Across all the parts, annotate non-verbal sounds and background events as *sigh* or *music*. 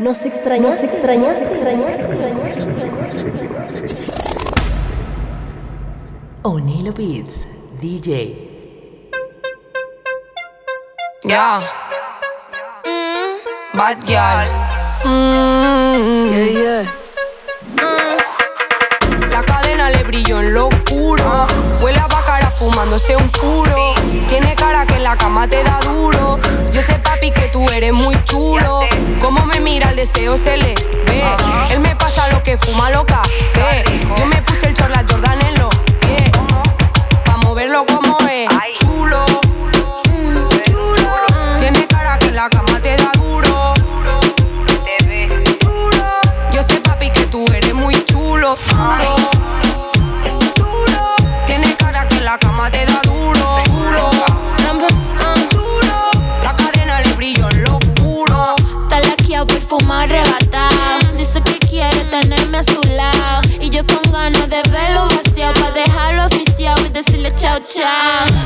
Nos extrañas, nos extrañas, extrañas. Onilo Beats, DJ. Ya. Bad girl. Mm. Yeah, yeah. Fumándose un puro. Tiene cara que en la cama te da duro. Yo sé, papi, que tú eres muy chulo. Como me mira, el deseo se le ve. Él me pasa lo que fuma loca. Yo me puse el chorla Jordan en los pies. Pa' moverlo como es.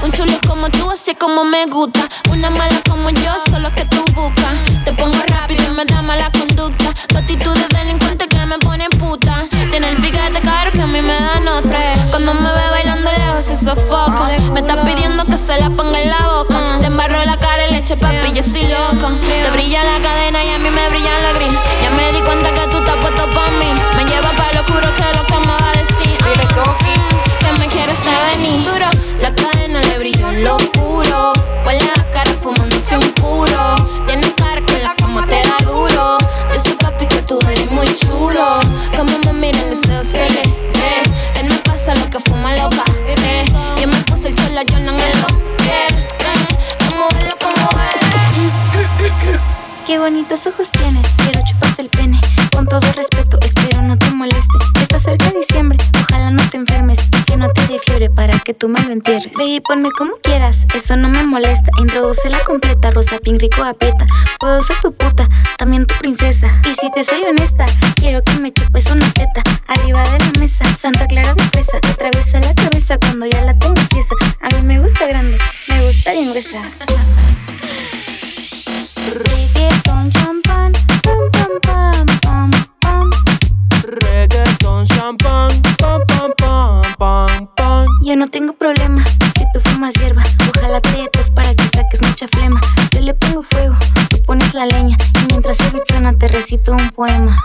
Un chulo como tú, así como me gusta. Una mala entierres. Ve y ponme como quieras, eso no me molesta. Introduce la completa, rosa, pink, rico, aprieta. Puedo ser tu puta, también tu princesa. Y si te soy honesta, quiero que me chupes una teta. Arriba de la mesa, Santa Clara de fresa. Atraviesa la cabeza cuando ya la tengo tiesa. A mí me gusta grande, me gusta bien. Yo no tengo problema si tú fumas hierba. Ojalá te tos para que saques mucha flema. Yo le pongo fuego, tú pones la leña. Y mientras el beat suena, te recito un poema.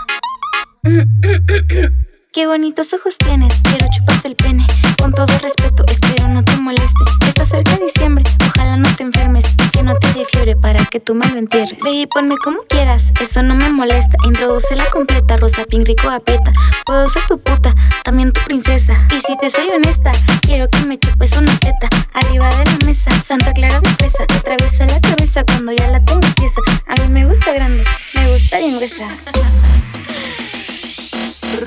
*coughs* Qué bonitos ojos tienes, quiero chuparte el pene. Con todo respeto, espero no te moleste. Está cerca diciembre, ojalá no te enfermes no te dé fiebre para que tú me lo entierres. Ve y ponme como quieras, eso no me molesta. Introduce la completa, rosa, pink, rico, aprieta. Puedo ser tu puta, también tu princesa. Y si te soy honesta, quiero que me chupes una teta. Arriba de la mesa, Santa Clara de fresa. Atraviesa la cabeza cuando ya la tengo tiesa. A mí me gusta grande, me gusta bien gruesa.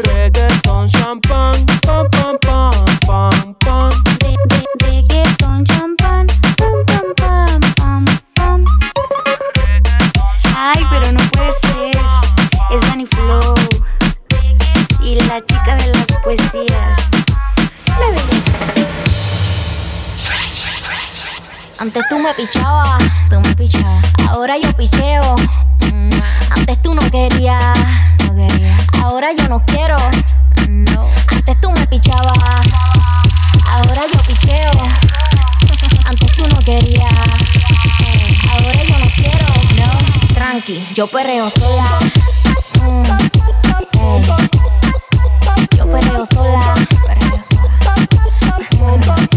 Reggaeton, champán, pam, pam, pam, pam, pam. Antes tú me pichabas, tú me pichabas. Ahora yo picheo. Mm, Antes tú no querías, no quería. Ahora yo no quiero. No. Antes tú me pichabas. Ahora yo picheo. Antes tú no querías. Ahora yo no quiero. No. Tranqui, yo perreo sola. Mm. Yo perreo sola. Perreo sola. Mm, mm,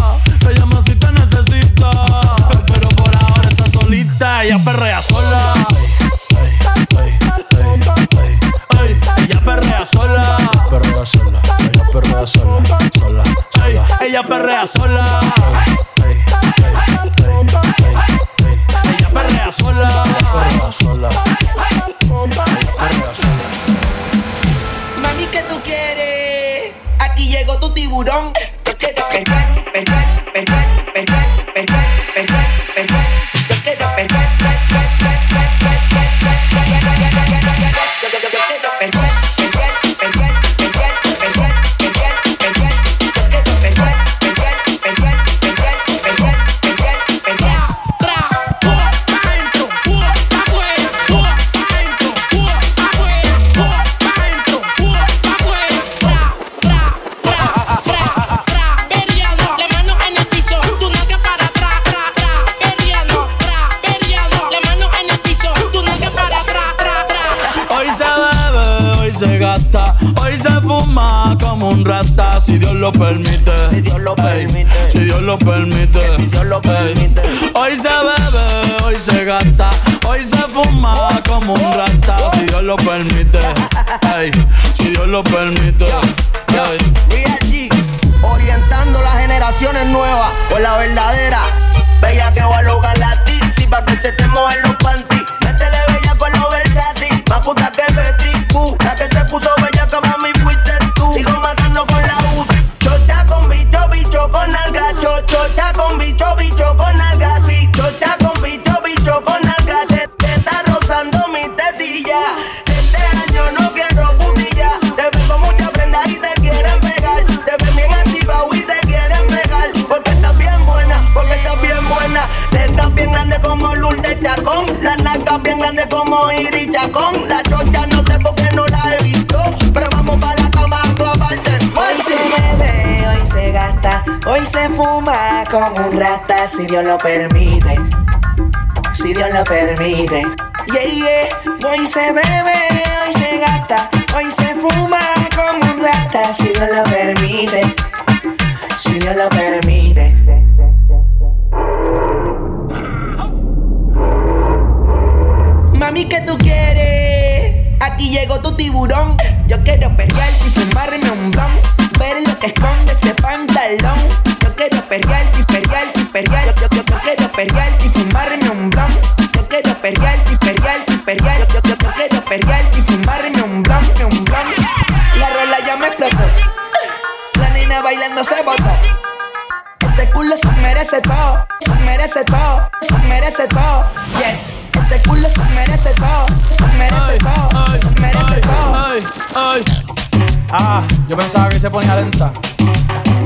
ella perrea sola. Ella perrea sola. Perrea sola, ella perrea sola, sola. Ella perrea sola. Como un rata si Dios lo permite. Si Dios lo permite. Yeah, yeah. Hoy se bebe, hoy se gasta. Hoy se fuma como un rata si Dios lo permite. Si Dios lo permite. Mami, ¿qué tú quieres? Aquí llegó tu tiburón. Yo quiero perrear y fumarme un blon. Ver lo que esconde ese pantalón. Yo quiero perrear y merece todo, se merece todo, se merece todo. Yes. Ese culo se merece todo, se merece todo, se merece todo. Ay, ay. Ah, yo pensaba que se ponía lenta.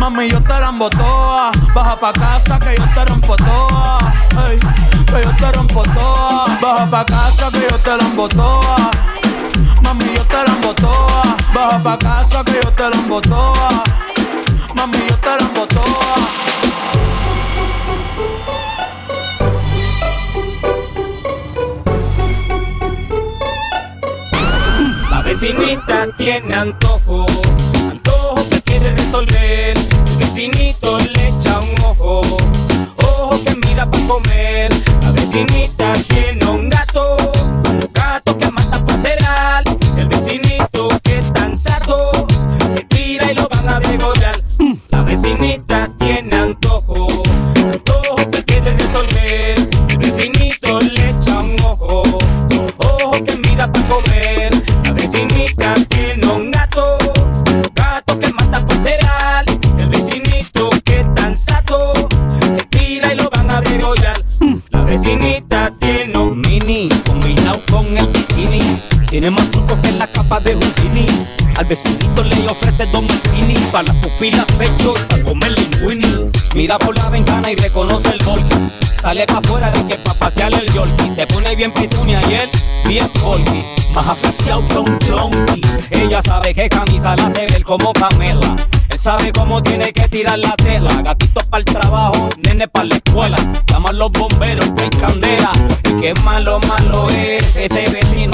Mami, yo te rambo toa. Baja pa' casa que yo te rompo toa. Que yo te rompo toa. Baja pa' casa que yo te rambo toa. Mami, yo te rambo toa. Baja pa' casa que yo te rambo toa. Mami, yo te rambo toa. La vecinita tiene antojo, quiere resolver vecinito le echa un ojo, ojo que mira para comer. La vecinita tiene un gato, gato que mata por cereal. El vecinito que es tan sato, se tira y lo van a degollar. La vecinita vecinito le ofrece dos martini para las pupilas pecho para comer linguini. Mira por la ventana y reconoce el golpe. Sale pa' afuera de que pa' pasear el yorkie. Se pone bien pitunia y él bien colby. Más aficiado que un junkie. Ella sabe que camisa la hace ver como Pamela. Él sabe cómo tiene que tirar la tela. Gatitos para el trabajo, nene para la escuela. Llaman los bomberos en candela. Y qué malo, malo es ese vecino.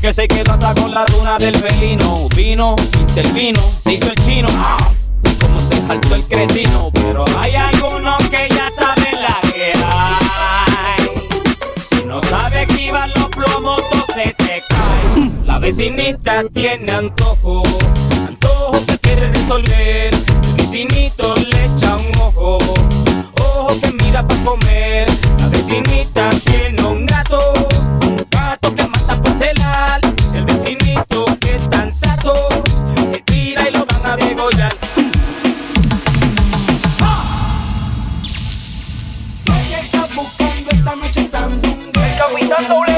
Que se quedó hasta con la duna del felino. Vino, intervino, se hizo el chino. Y como se saltó el cretino. Pero hay algunos que ya saben la que hay. Si no sabe esquivar los plomos, se te cae. La vecinita tiene antojo que quiere resolver. El vecinito le echa un ojo, ojo que mira para comer. La vecinita tiene un gato que. El vecinito que es tan sato, se tira y lo van a degollar. buscando esta noche sandunga. El capitán doble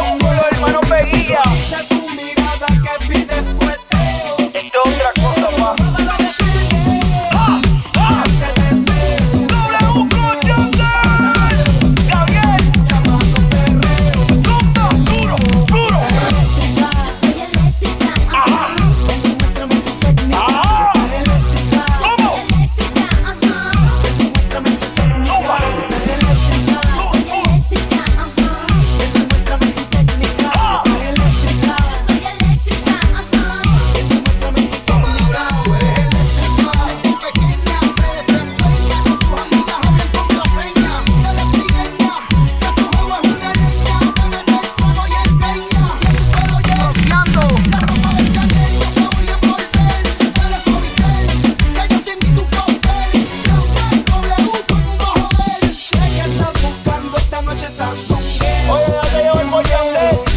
Oye, date yo el mollete.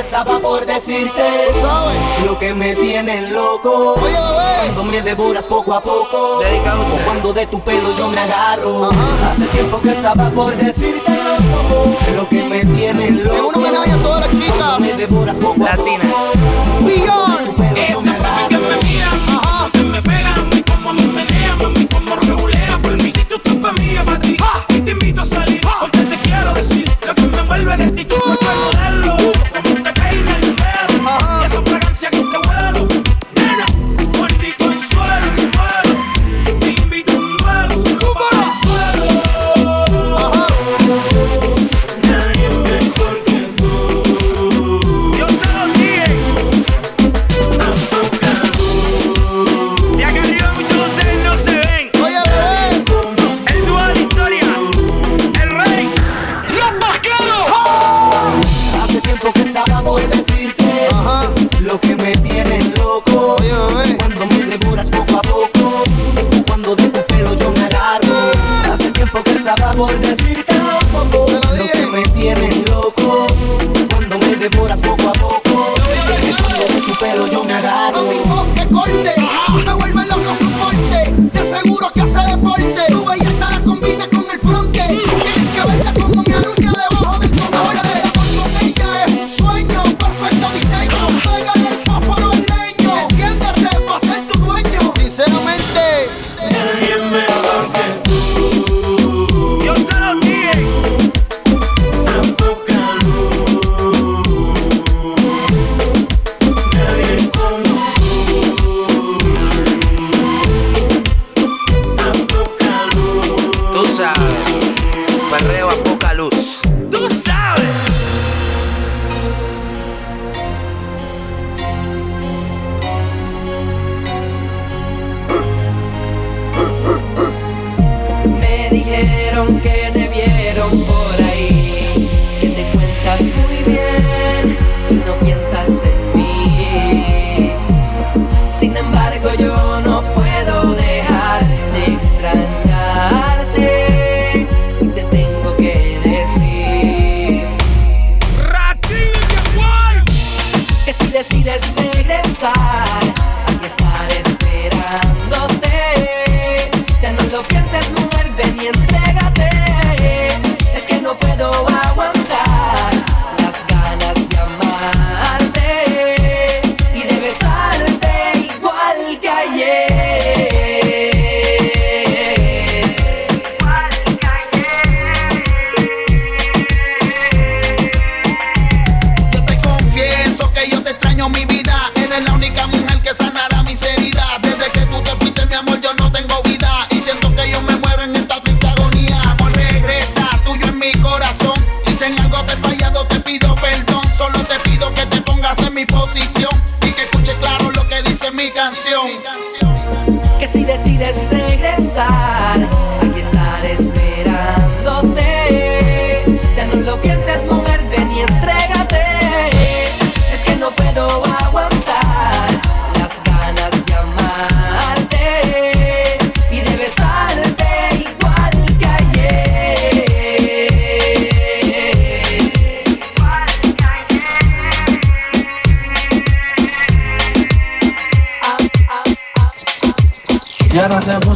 estaba por decirte. Lo que me tiene loco. Oye, cuando me devoras poco a poco. Dedicado o cuando de tu pelo yo me agarro. Hace tiempo que estaba por decirte loco. Lo que me tiene loco. A todas las chicas. Cuando me devoras poco Latina. a poco. Latina. Esa forma que me miran,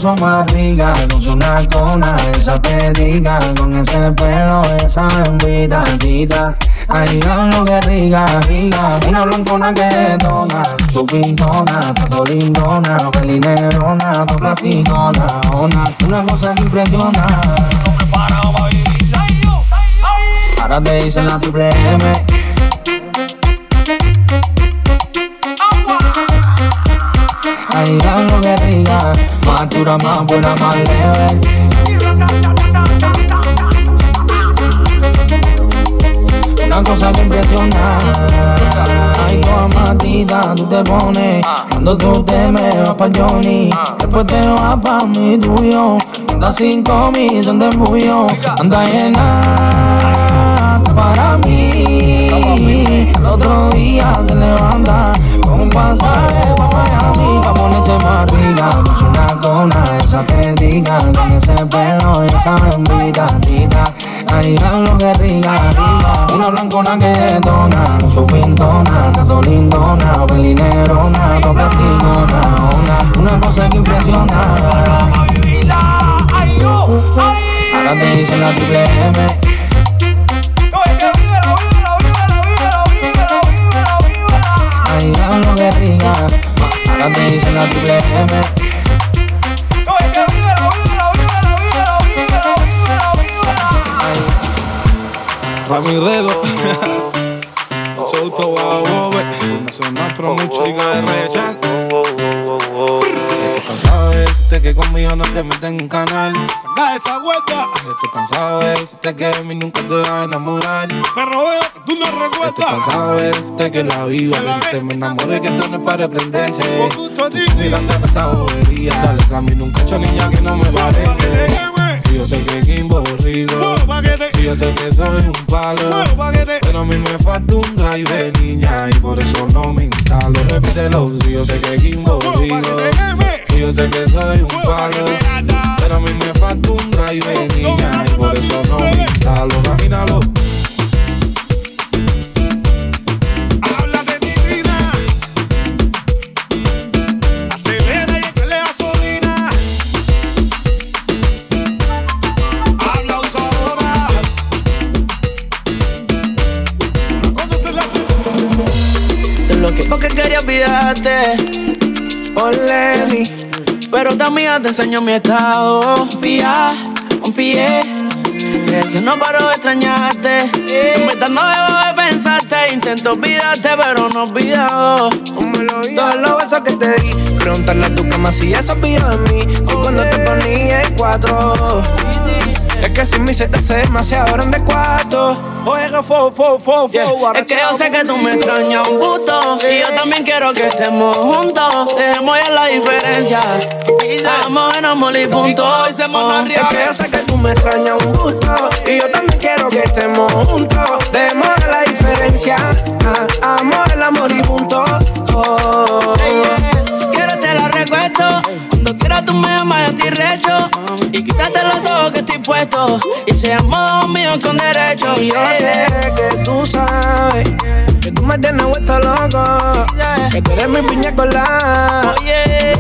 son barriga, no son una cona, esa pediga, con ese pelo, esa bendita tita. Ahí lo que riga, riga, una blancona que detona, su pintona, todo lindona, pelinerona, todo platicona, ona, una cosa que impresiona. Ahora te dicen la triple M Ahí dan lo que. Más dura, más buena, más level. Una cosa que impresiona. Ay, toda matita tú te pones. Cuando tú te me vas pa' Johnny. Después te vas pa' mi tuyo. Anda sin comis, de embullo. Anda llena para mí. El otro día se levanta con un pasaje pa' Miami. Bembita, tita. Ay, lo que rica, rica. Una blancona que detona, su pintona, tato lindona, pelinerona, tocatillona, una, una cosa que impresiona. Ahora te dicen la triple M. Ay, lo que rica. Ahora te dicen la triple M. Pa' mi redo. *laughs* Souto Bobe. Nacional Pro Música de Rechan. Estoy cansado de decirte que conmigo no te metes en canal. Saca esa vuelta. Estoy cansado de decirte que de mí nunca te vas a enamorar. Pero veo que tú no recuerdas. Estoy cansado de decirte que la viva. Que te me enamoré, que esto no es para reprenderse. Mirando esa bobería. Dale camino un cacho niña que no me parece. Si yo sé que Kimbo rico, si yo sé que soy un palo, pero a mí me falta un drive niña y por eso no me instalo. Repítelo, si yo sé que Kimbo rico, si yo sé que soy un palo, pero a mí me falta un drive niña y por eso no me instalo. Camínalo. Bloqueé porque quería olvidarte. Lenny. Pero también te enseño mi estado. Pía, un pie. Que si no paro de extrañarte. En verdad no debo de pensarte. Intento olvidarte, pero no olvidado. Todos los besos que te di. Preguntarle a tu cama si eso pidió de mí. Fue cuando te ponía en cuatro. Es que sin mí se te hace demasiado grande cuarto. Oiga, fo, fo, fo, fo. Es que yo sé que tú me extrañas un gusto. Y yo también quiero que estemos juntos. Dejemos ya la diferencia. Estamos en amor y punto. Oh, Es que yo sé que tú me extrañas un gusto. Y yo también quiero que estemos juntos. Dejemos ya la diferencia. Ah, Amor, el amor y punto. Oh. Quieras tú me amas, yo estoy recho. Y quítatelo todo que estoy puesto. Y seamos míos con derecho. Y yo sé que tú sabes. Que tú me tienes vuelto loco. Que tú eres mi piña colada.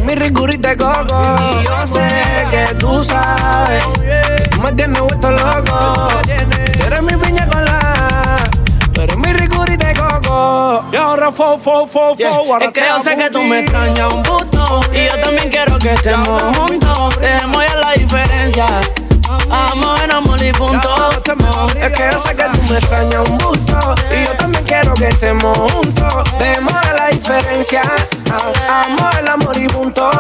Mi rigurita de coco. Y yo sé que tú sabes. Que tú me tienes vuelto loco. Que eres mi piña colada. Y ahora fo, fo, fo, fo. Es que yo sé que tú me extrañas un gusto. Y yo también quiero que estemos juntos. Dejemos ya la diferencia. Amor en amor y punto. Es que yo sé que tú me extrañas un gusto. Y yo también quiero que estemos juntos. Dejemos ya la diferencia. Amor, el amor y punto.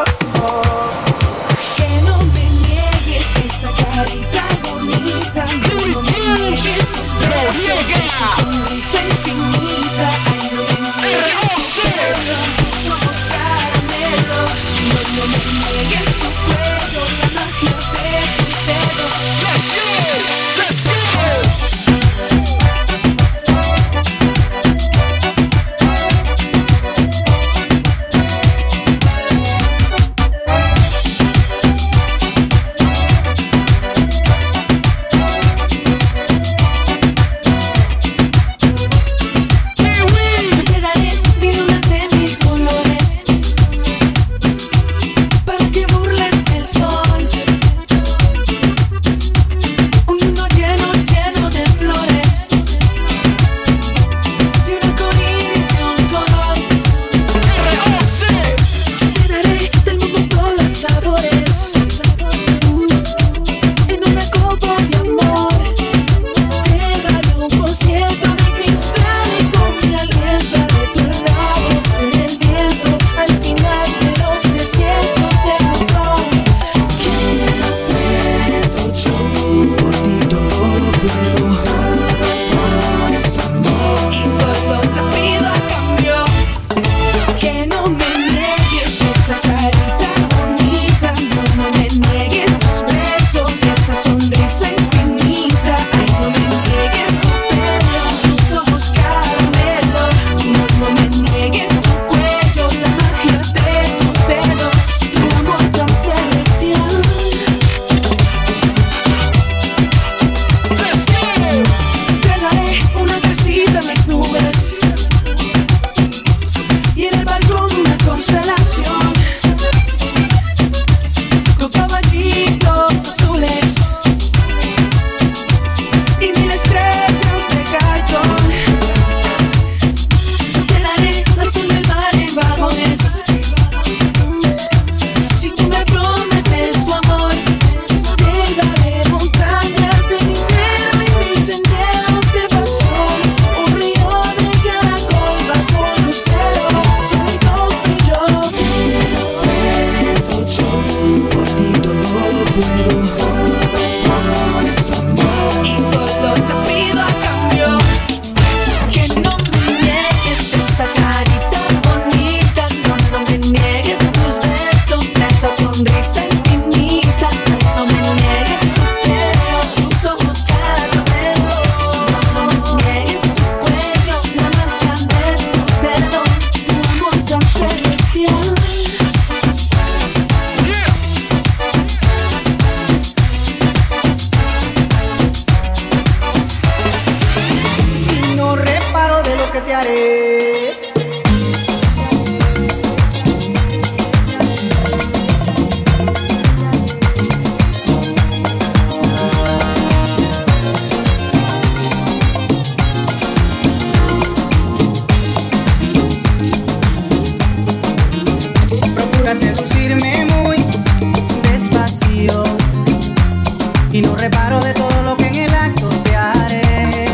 y no reparo de todo lo que en el acto te haré.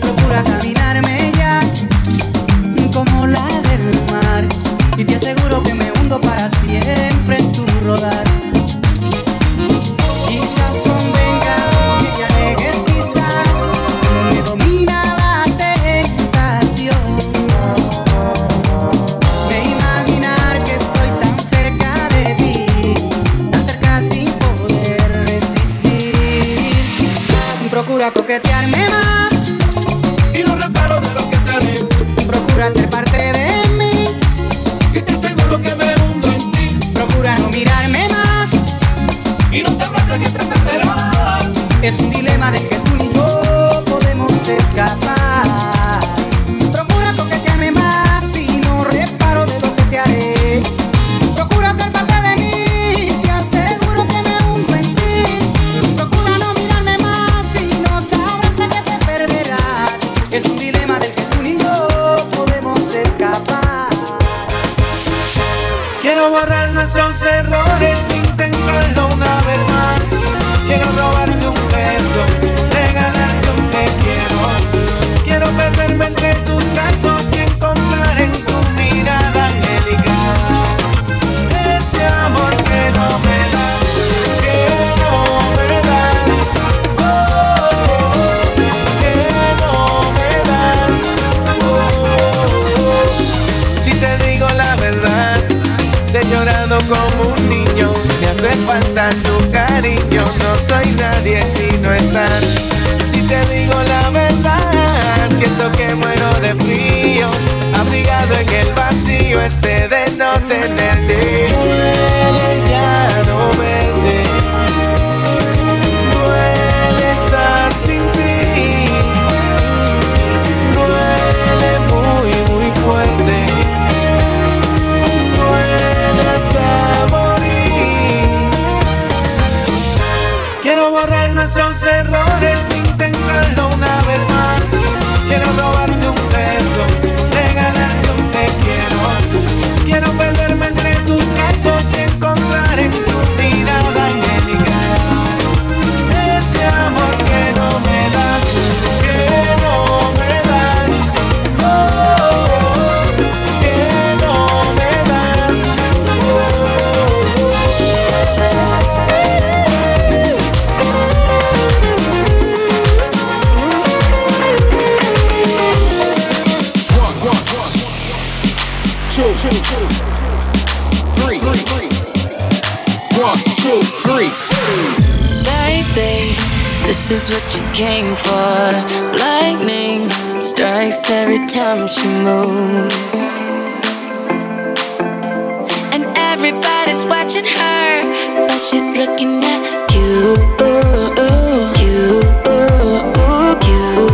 Procura caminarme ya como la del mar y te aseguro que me hundo para siempre. estilo hace falta tu cariño. No soy nadie si no estás. Si te digo la verdad, siento que muero de frío. Abrigado en el vacío este de no tenerte. Duele. This is what you came for. Lightning strikes every time she moves. And everybody's watching her, but she's looking at you. You, you, you.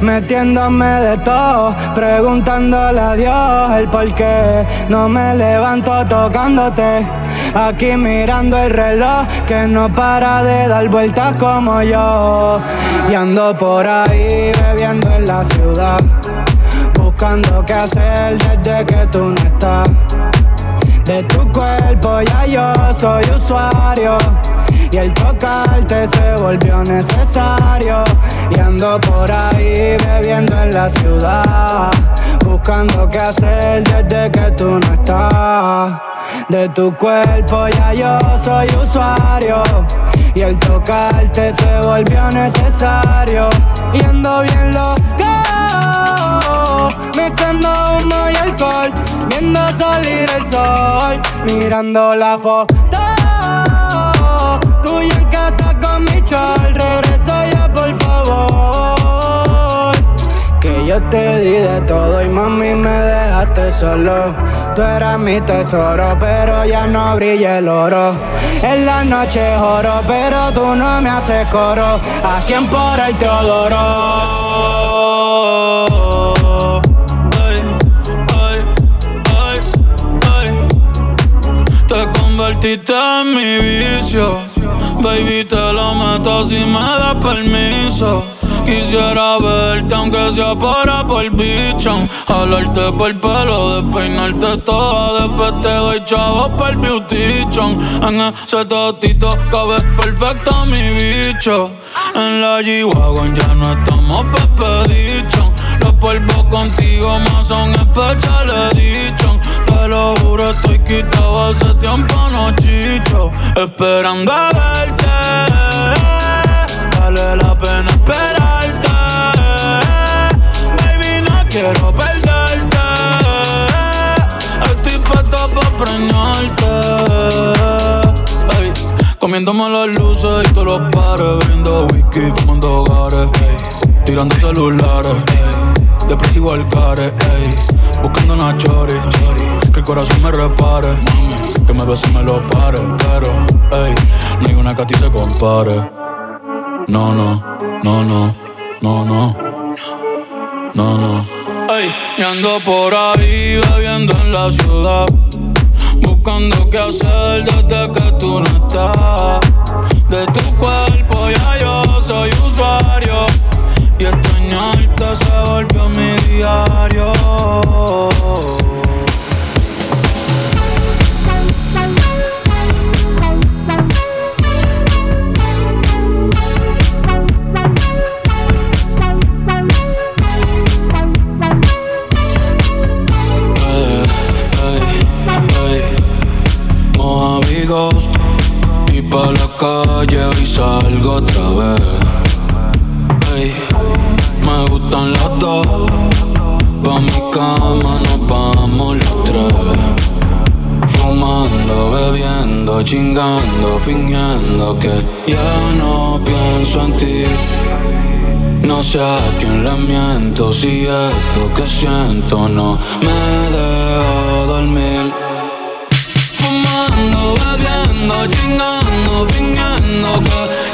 Metiéndome de todo, preguntándole a Dios el por qué. No me levanto tocándote, aquí mirando el reloj que no para de dar vueltas como yo. Y ando por ahí bebiendo en la ciudad, buscando qué hacer desde que tú no estás. De tu cuerpo ya yo soy usuario. Y el tocarte se volvió necesario. Y ando por ahí bebiendo en la ciudad. Buscando qué hacer desde que tú no estás. De tu cuerpo ya yo soy usuario. Y el tocarte se volvió necesario. Y ando bien loca mezclando humo y alcohol, viendo salir el sol, mirando la foto. Chol, regreso ya por favor. Que yo te di de todo y mami me dejaste solo. Tú eras mi tesoro, pero ya no brilla el oro. En la noche oro, pero tú no me haces coro. A 100 por el Teodoro. convertiste en mi vicio. Baby, te lo meto si me das permiso. Quisiera verte aunque sea para por bicho. Jalarte por el pelo, despeinarte toda Después te doy chavo por el beauty En ese totito cabe perfecto mi bicho. En la G-Wagon ya no estamos pepe dicho Los polvos contigo más son especiales dicho Lo juro estoy quitado hace tiempo no chicho Esperando a verte Vale la pena esperarte. Baby, no quiero perderte. Estoy puesto para preñarte. Comiéndome las luces y todos los pares. Bebiendo whisky, fumando hogares. Tirando celulares. Depresivo igual care. Ey, buscando una chori. Que el corazón me repare. Mami, que me bese y me lo pare. Pero, ey, no hay una que a ti se compare. No, no, no, no, no, no. No, no. Ey, y ando por ahí bebiendo en la ciudad. Buscando qué hacer desde que tú no estás. De tu cuerpo ya yo soy usuario. Y extrañarte se volvió mi diario. Y pa' la calle y salgo otra vez Pa' mi cama nos vamos los tres. Fumando, bebiendo, chingando, fingiendo que ya no pienso en ti. No sé a quién le miento si esto que siento no me deja dormir. Fumando, bebiendo, chingando, fingiendo que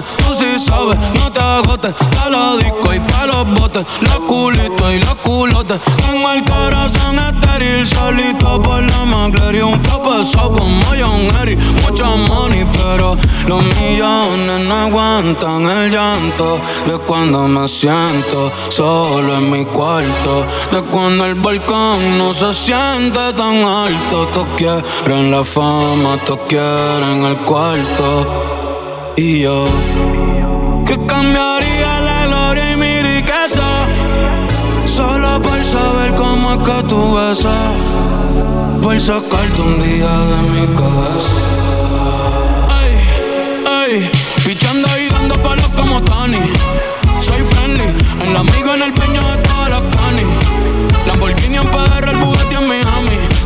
tú sí sabes, no te agotes. Pa' la disco y pa' los botes, los culitos y los culotes. Tengo el corazón estéril, solito por la McLaren. Un flow pesado como John mucho money, pero los millones no aguantan el llanto. De cuando me siento solo en mi cuarto, de cuando el balcón no se siente tan alto. Todos quieren la fama, todos quieren el cuarto. Y yo, que cambiaría la gloria y mi riqueza, solo por saber cómo es que tú besas, por sacarte un día de mi cabeza. Ey, ey, pichando y dando palos como Tony. Soy friendly, el amigo en el peño de todas las canis. Lamborghini en PR, el Bugatti en Miami.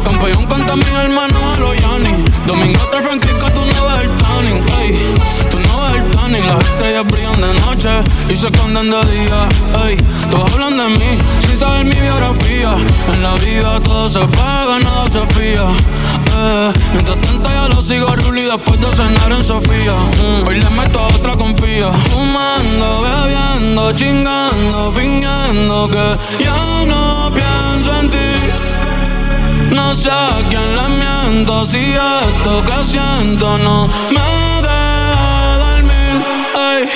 Campeón contra mis hermanos a los Yanni. Domingo te Francisco, tú no ves el tanning. Ey, tú no ves el tanning. Las estrellas brillan de noche y se esconden de día. Ey, todos hablan de mí sin saber mi biografía. En la vida todo se paga, nada se fía. Eh, mientras tanto ya lo sigo Ruli después de cenar en Sofía. Mm, hoy le meto a otra confía. Fumando, bebiendo, chingando, fingiendo que ya no pienso en ti. No sé a quién le miento si esto que siento no me deja dormir. Ey,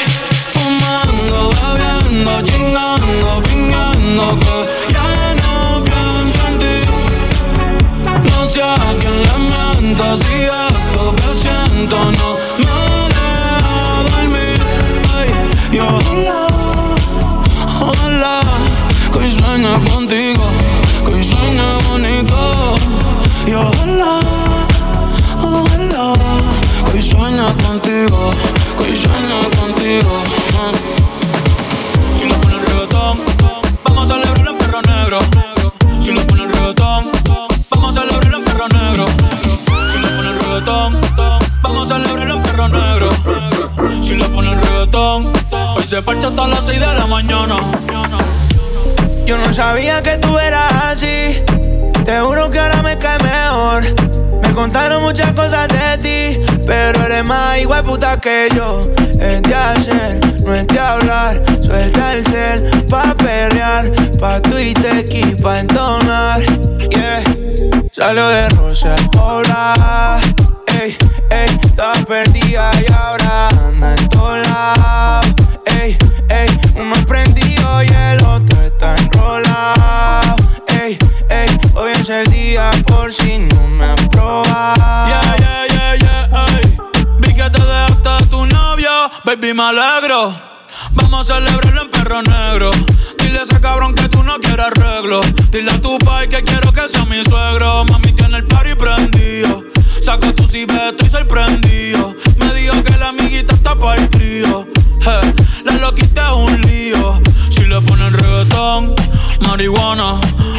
fumando, bebiendo, chingando, fingiendo que yo. Es de hacer, no es de hablar. Suelta el cel pa' perrear, pa' Twitter y pa' entonar. Yeah. Salió de Rosa Hola, ey, ey, estaba perdida baby, me alegro. Vamos a celebrarlo en perro negro. Dile a ese cabrón que tú no quieres arreglo. Dile a tu pai que quiero que sea mi suegro. Mami tiene el party prendido. Saca tu si estoy sorprendido. Me dijo que la amiguita está para el trío. Je, la loquita es un lío. Si le ponen reggaetón, marihuana.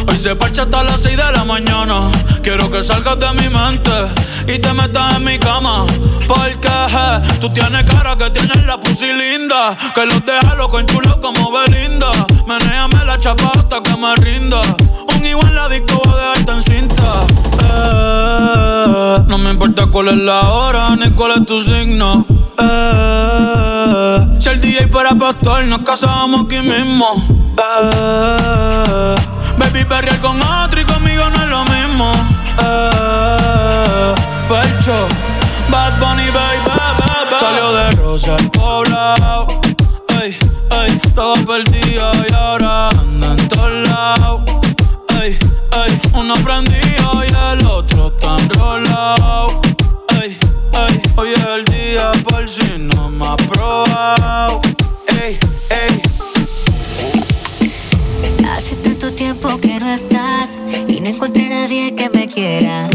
Hoy se parcha hasta las 6 de la mañana. Quiero que salgas de mi mente y te metas en mi cama. Porque tú tienes cara que tienes la pussy linda. Que los deja loco chulo como Belinda. Menéame la chapa hasta que me rinda. Un igual la disco voy a dejarte en cinta. Eh, no me importa cuál es la hora ni cuál es tu signo. Eh, si el DJ fuera pastor, nos casábamos aquí mismo. Eh, baby, perrear con otro y conmigo no es lo mismo. Eh, Felcho, Bad Bunny, baby, baby. Salió de Rosa al poblado. Ey, ey, estaba perdida y ahora anda en todos lados. Ey, uno prendido y el otro está enrolado. Ey, ey, hoy es el día por si no me ha probado. Ey, tiempo que no estás y no encontré a nadie que me quiera.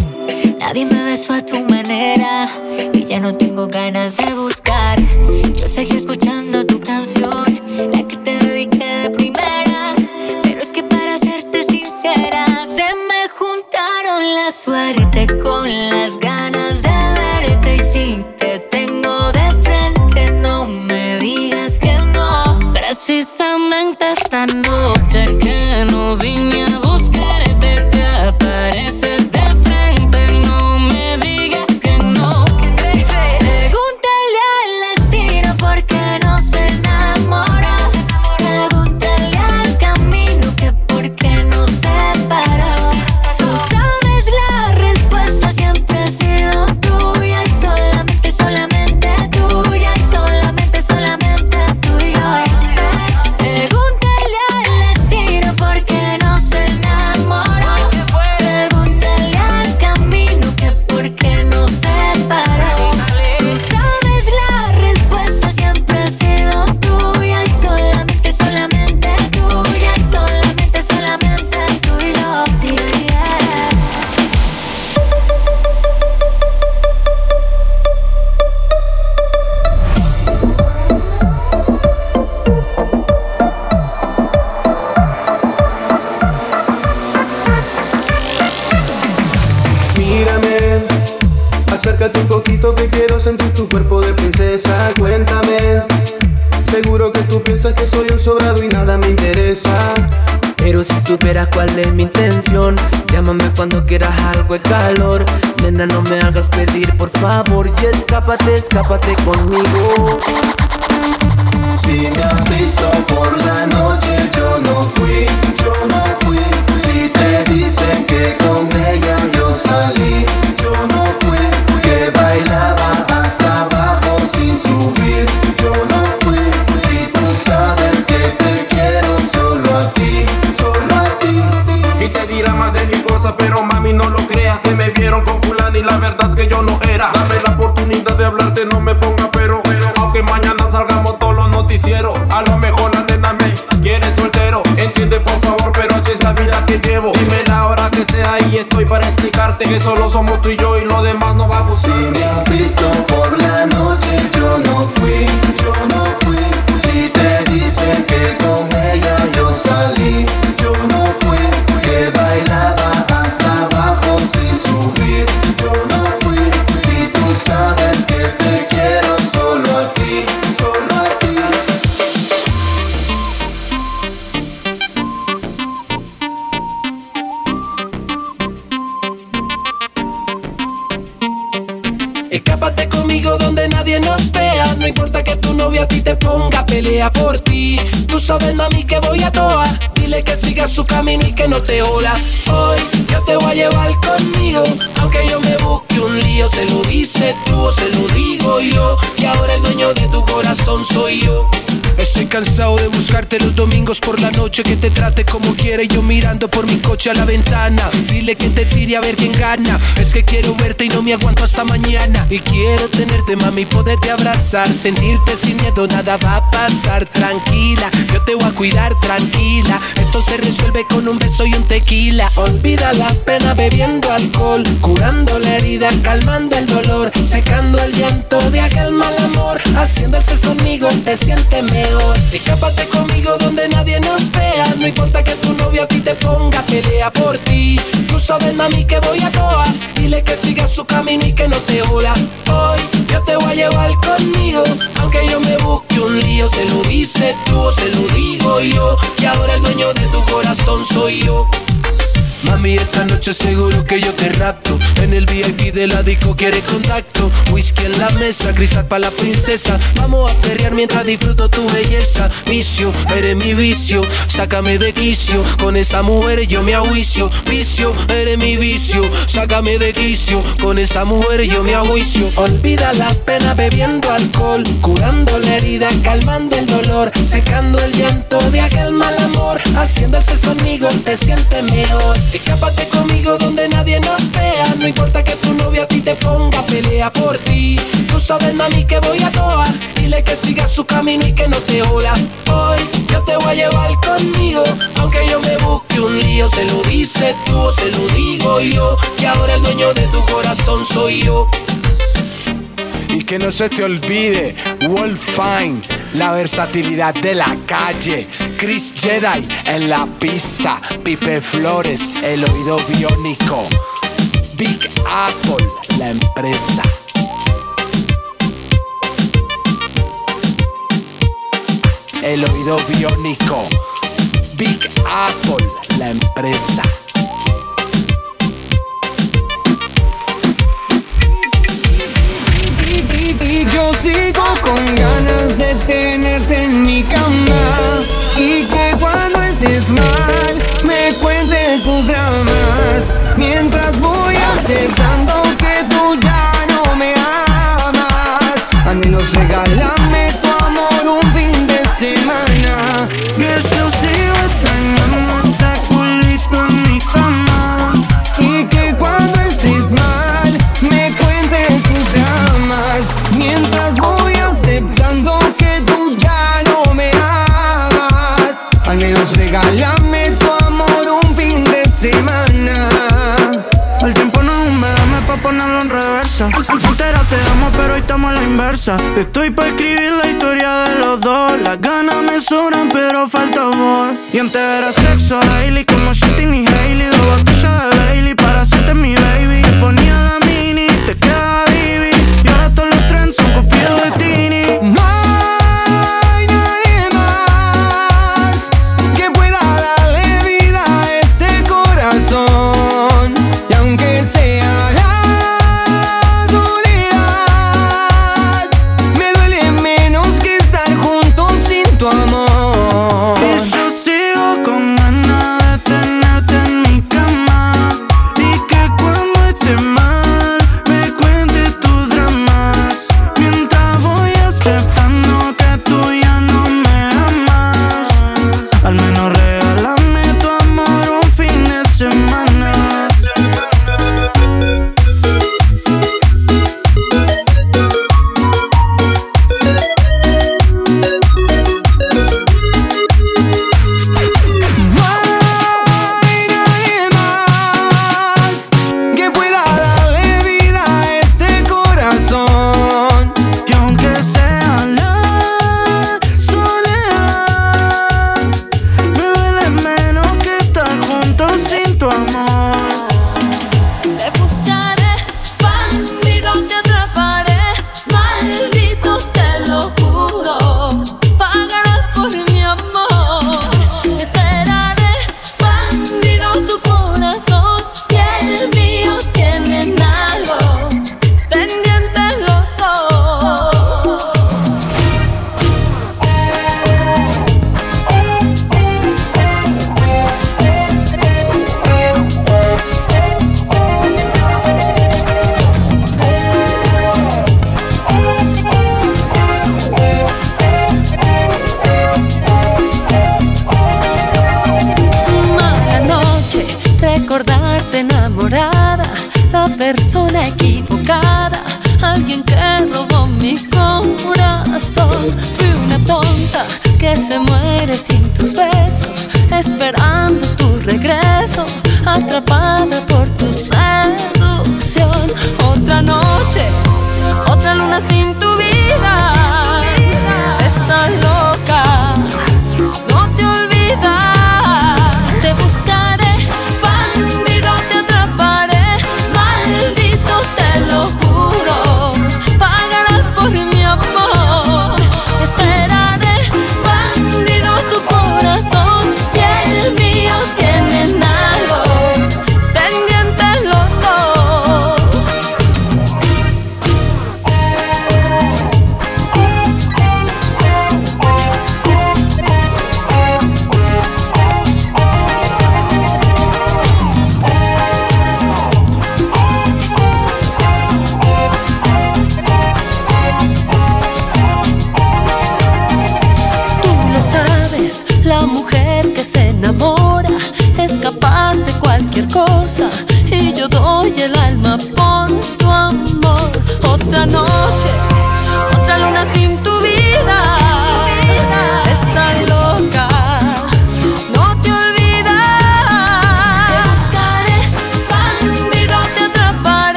Nadie me besó a tu manera y ya no tengo ganas de buscar. Yo seguí escuchando tu canción, la que te dediqué de primera. Pero es que para serte sincera, se me juntaron la suerte con las ganas y escápate, escápate conmigo. Cansado de buscarte los domingos por la noche que te trate como quiere yo mirando por mi coche a la ventana. Dile que te tire a ver quién gana. Es que quiero verte y no me aguanto hasta mañana. Y quiero tenerte, mami, poderte abrazar, sentirte sin miedo, nada va a pasar. Tranquila, yo te voy a cuidar, tranquila. Esto se resuelve con un beso y un tequila. Olvida la pena bebiendo alcohol, curando la herida, calmando el dolor, secando el llanto de aquel mal amor. Haciendo el sexo conmigo te sientes mejor. Escápate conmigo donde nadie nos vea. No importa que tu novio a ti te ponga, pelea por ti. Tú sabes, mami, que voy a toa. Dile que siga su camino y que no te hola. Hoy yo te voy a llevar conmigo. Aunque yo me busque un lío, se lo dice tú o se lo digo yo. Y ahora el dueño de tu corazón soy yo. Mami, esta noche seguro que yo te rapto. En el VIP de la disco quiere contacto. Whisky en la mesa, cristal para la princesa. Vamos a perrear mientras disfruto tu belleza. Vicio, eres mi vicio. Sácame de quicio. Con esa mujer yo me ajuicio. Vicio, eres mi vicio. Sácame de quicio. Con esa mujer yo me ajuicio. Olvida la pena bebiendo alcohol. Curando la herida, calmando el dolor. Secando el llanto de aquel mal amor. Haciendo el sexo conmigo te sientes mejor. Escápate conmigo donde nadie nos vea. No importa que tu novia a ti te ponga, pelea por ti. Tú sabes, mami, que voy a toa. Dile que siga su camino y que no te hola. Hoy yo te voy a llevar conmigo. Aunque yo me busque un lío, se lo dice tú o se lo digo yo. Y ahora el dueño de tu corazón soy yo. Y que no se te olvide, Wolf Fine, la versatilidad de la calle. Chris Jedi en la pista, Pipe Flores, el oído biónico. Big Apple, la empresa. El oído biónico. Big Apple, la empresa. Yo sigo con ganas de tenerte en mi cama. Y que cuando estés mal me cuentes tus dramas. Mientras voy aceptando que tú ya no me amas. Al menos regálame Estoy pa' escribir la historia de los dos. Las ganas me sobran, pero falta amor. Y antes era sexo daily, como Shitting y Hailey. Dos botellas de